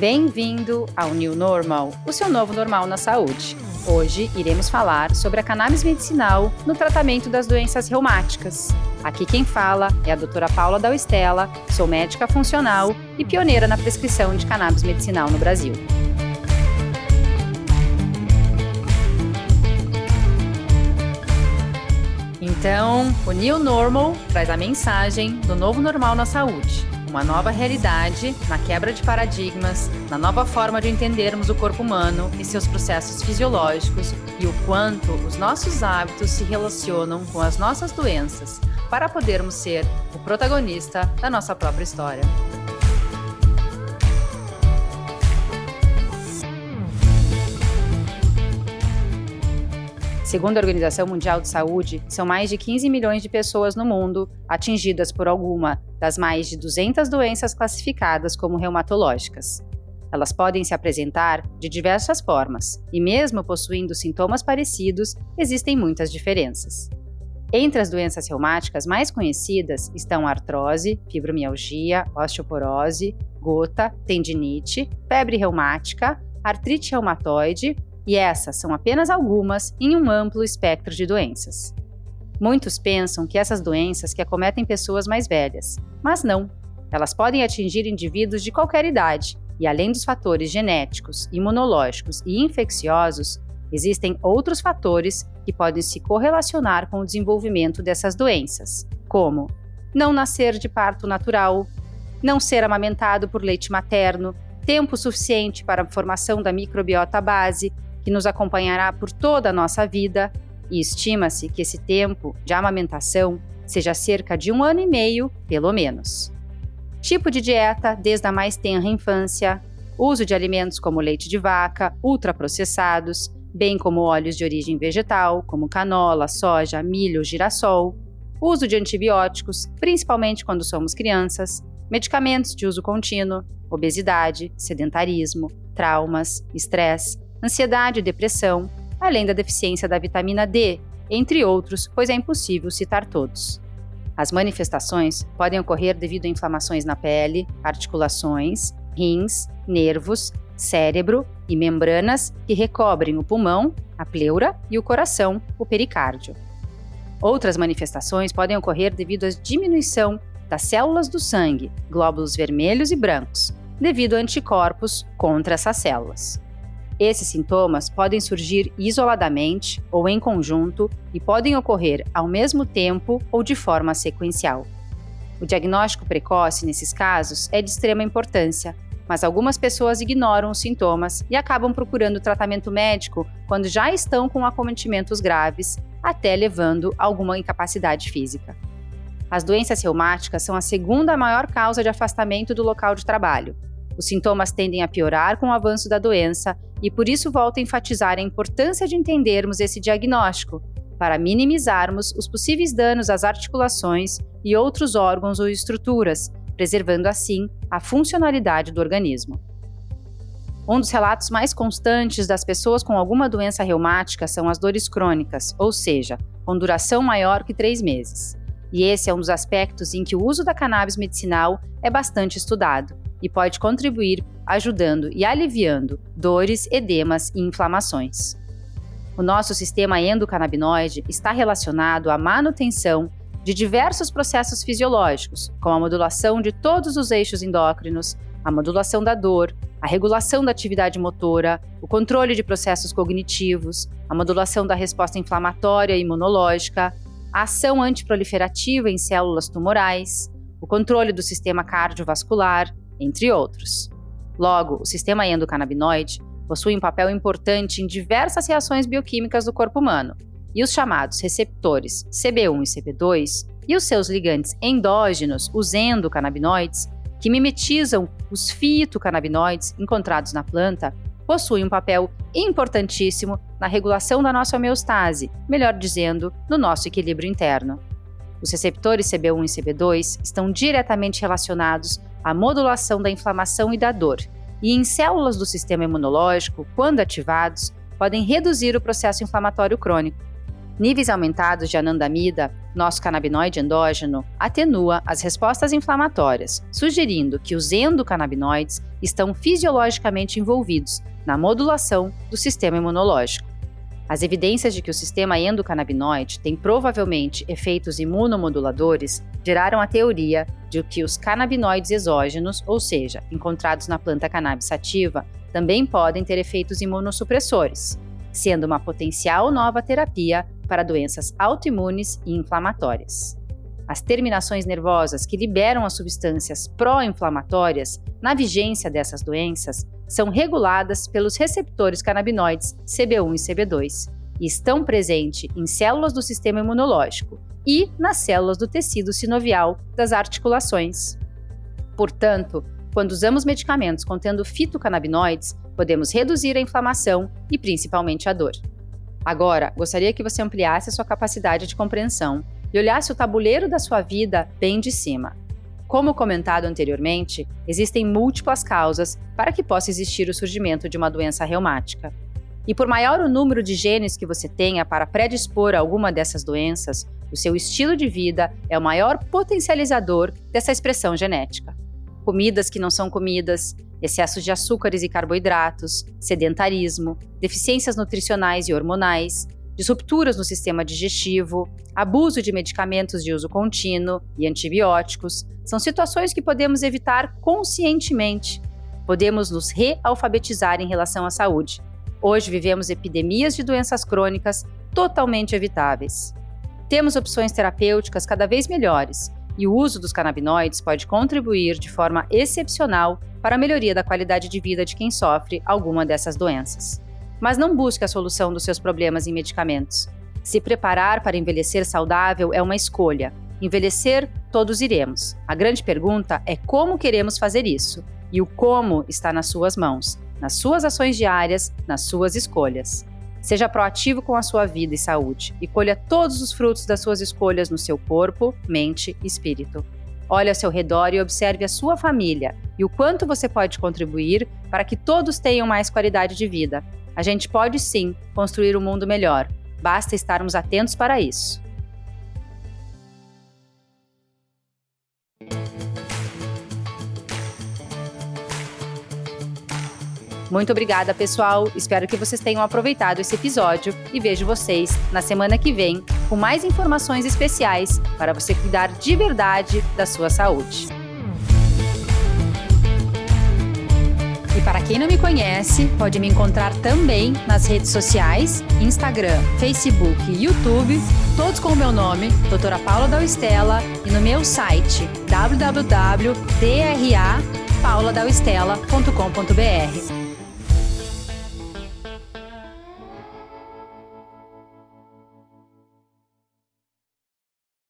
Bem-vindo ao New Normal, o seu novo normal na saúde. Hoje iremos falar sobre a cannabis medicinal no tratamento das doenças reumáticas. Aqui quem fala é a doutora Paula Dalstella, sou médica funcional e pioneira na prescrição de cannabis medicinal no Brasil. Então, o New Normal traz a mensagem do novo normal na saúde uma nova realidade na quebra de paradigmas, na nova forma de entendermos o corpo humano e seus processos fisiológicos e o quanto os nossos hábitos se relacionam com as nossas doenças, para podermos ser o protagonista da nossa própria história. Segundo a Organização Mundial de Saúde, são mais de 15 milhões de pessoas no mundo atingidas por alguma das mais de 200 doenças classificadas como reumatológicas. Elas podem se apresentar de diversas formas, e mesmo possuindo sintomas parecidos, existem muitas diferenças. Entre as doenças reumáticas mais conhecidas estão artrose, fibromialgia, osteoporose, gota, tendinite, febre reumática, artrite reumatoide, e essas são apenas algumas em um amplo espectro de doenças. Muitos pensam que essas doenças que acometem pessoas mais velhas, mas não. Elas podem atingir indivíduos de qualquer idade, e além dos fatores genéticos, imunológicos e infecciosos, existem outros fatores que podem se correlacionar com o desenvolvimento dessas doenças, como não nascer de parto natural, não ser amamentado por leite materno, tempo suficiente para a formação da microbiota base, que nos acompanhará por toda a nossa vida, e estima-se que esse tempo de amamentação seja cerca de um ano e meio, pelo menos. Tipo de dieta, desde a mais tenra infância, uso de alimentos como leite de vaca, ultraprocessados, bem como óleos de origem vegetal, como canola, soja, milho, girassol, uso de antibióticos, principalmente quando somos crianças, medicamentos de uso contínuo, obesidade, sedentarismo, traumas, estresse, ansiedade e depressão, além da deficiência da vitamina D, entre outros, pois é impossível citar todos. As manifestações podem ocorrer devido a inflamações na pele, articulações, rins, nervos, cérebro e membranas que recobrem o pulmão, a pleura e o coração, o pericárdio. Outras manifestações podem ocorrer devido à diminuição das células do sangue, glóbulos vermelhos e brancos, devido a anticorpos contra essas células. Esses sintomas podem surgir isoladamente ou em conjunto e podem ocorrer ao mesmo tempo ou de forma sequencial. O diagnóstico precoce nesses casos é de extrema importância, mas algumas pessoas ignoram os sintomas e acabam procurando tratamento médico quando já estão com acometimentos graves, até levando a alguma incapacidade física. As doenças reumáticas são a segunda maior causa de afastamento do local de trabalho, os sintomas tendem a piorar com o avanço da doença e por isso volto a enfatizar a importância de entendermos esse diagnóstico, para minimizarmos os possíveis danos às articulações e outros órgãos ou estruturas, preservando assim a funcionalidade do organismo. Um dos relatos mais constantes das pessoas com alguma doença reumática são as dores crônicas, ou seja, com duração maior que três meses. E esse é um dos aspectos em que o uso da cannabis medicinal é bastante estudado, e pode contribuir ajudando e aliviando dores, edemas e inflamações. O nosso sistema endocannabinoide está relacionado à manutenção de diversos processos fisiológicos, como a modulação de todos os eixos endócrinos, a modulação da dor, a regulação da atividade motora, o controle de processos cognitivos, a modulação da resposta inflamatória e imunológica, a ação antiproliferativa em células tumorais, o controle do sistema cardiovascular, entre outros. Logo, o sistema endocannabinoide possui um papel importante em diversas reações bioquímicas do corpo humano, e os chamados receptores CB1 e CB2 e os seus ligantes endógenos, os endocannabinoides, que mimetizam os fitocannabinoides encontrados na planta, possuem um papel importantíssimo na regulação da nossa homeostase, melhor dizendo, no nosso equilíbrio interno. Os receptores CB1 e CB2 estão diretamente relacionados à modulação da inflamação e da dor, e em células do sistema imunológico, quando ativados, podem reduzir o processo inflamatório crônico. Níveis aumentados de anandamida, nosso canabinoide endógeno, atenua as respostas inflamatórias, sugerindo que os endocannabinoides estão fisiologicamente envolvidos na modulação do sistema imunológico. As evidências de que o sistema endocannabinoide tem provavelmente efeitos imunomoduladores geraram a teoria de que os canabinoides exógenos, ou seja, encontrados na planta cannabis sativa, também podem ter efeitos imunossupressores, sendo uma potencial nova terapia para doenças autoimunes e inflamatórias. As terminações nervosas que liberam as substâncias pró-inflamatórias na vigência dessas doenças são reguladas pelos receptores canabinoides CB1 e CB2 e estão presentes em células do sistema imunológico e nas células do tecido sinovial das articulações. Portanto, quando usamos medicamentos contendo fitocannabinoides, podemos reduzir a inflamação e principalmente a dor. Agora, gostaria que você ampliasse a sua capacidade de compreensão e olhasse o tabuleiro da sua vida bem de cima. Como comentado anteriormente, existem múltiplas causas para que possa existir o surgimento de uma doença reumática. E por maior o número de genes que você tenha para predispor a alguma dessas doenças, o seu estilo de vida é o maior potencializador dessa expressão genética. Comidas que não são comidas, excesso de açúcares e carboidratos, sedentarismo, deficiências nutricionais e hormonais, disrupturas no sistema digestivo, abuso de medicamentos de uso contínuo e antibióticos são situações que podemos evitar conscientemente. Podemos nos realfabetizar em relação à saúde. Hoje vivemos epidemias de doenças crônicas totalmente evitáveis. Temos opções terapêuticas cada vez melhores e o uso dos canabinoides pode contribuir de forma excepcional para a melhoria da qualidade de vida de quem sofre alguma dessas doenças. Mas não busque a solução dos seus problemas em medicamentos. Se preparar para envelhecer saudável é uma escolha. Envelhecer, todos iremos. A grande pergunta é como queremos fazer isso. E o como está nas suas mãos, nas suas ações diárias, nas suas escolhas. Seja proativo com a sua vida e saúde e colha todos os frutos das suas escolhas no seu corpo, mente e espírito. Olhe ao seu redor e observe a sua família e o quanto você pode contribuir para que todos tenham mais qualidade de vida. A gente pode sim construir um mundo melhor, basta estarmos atentos para isso. Muito obrigada, pessoal. Espero que vocês tenham aproveitado esse episódio e vejo vocês na semana que vem com mais informações especiais para você cuidar de verdade da sua saúde. E para quem não me conhece, pode me encontrar também nas redes sociais, Instagram, Facebook e YouTube, todos com o meu nome, Doutora Paula Dalstella, e no meu site www.drapauladalstella.com.br.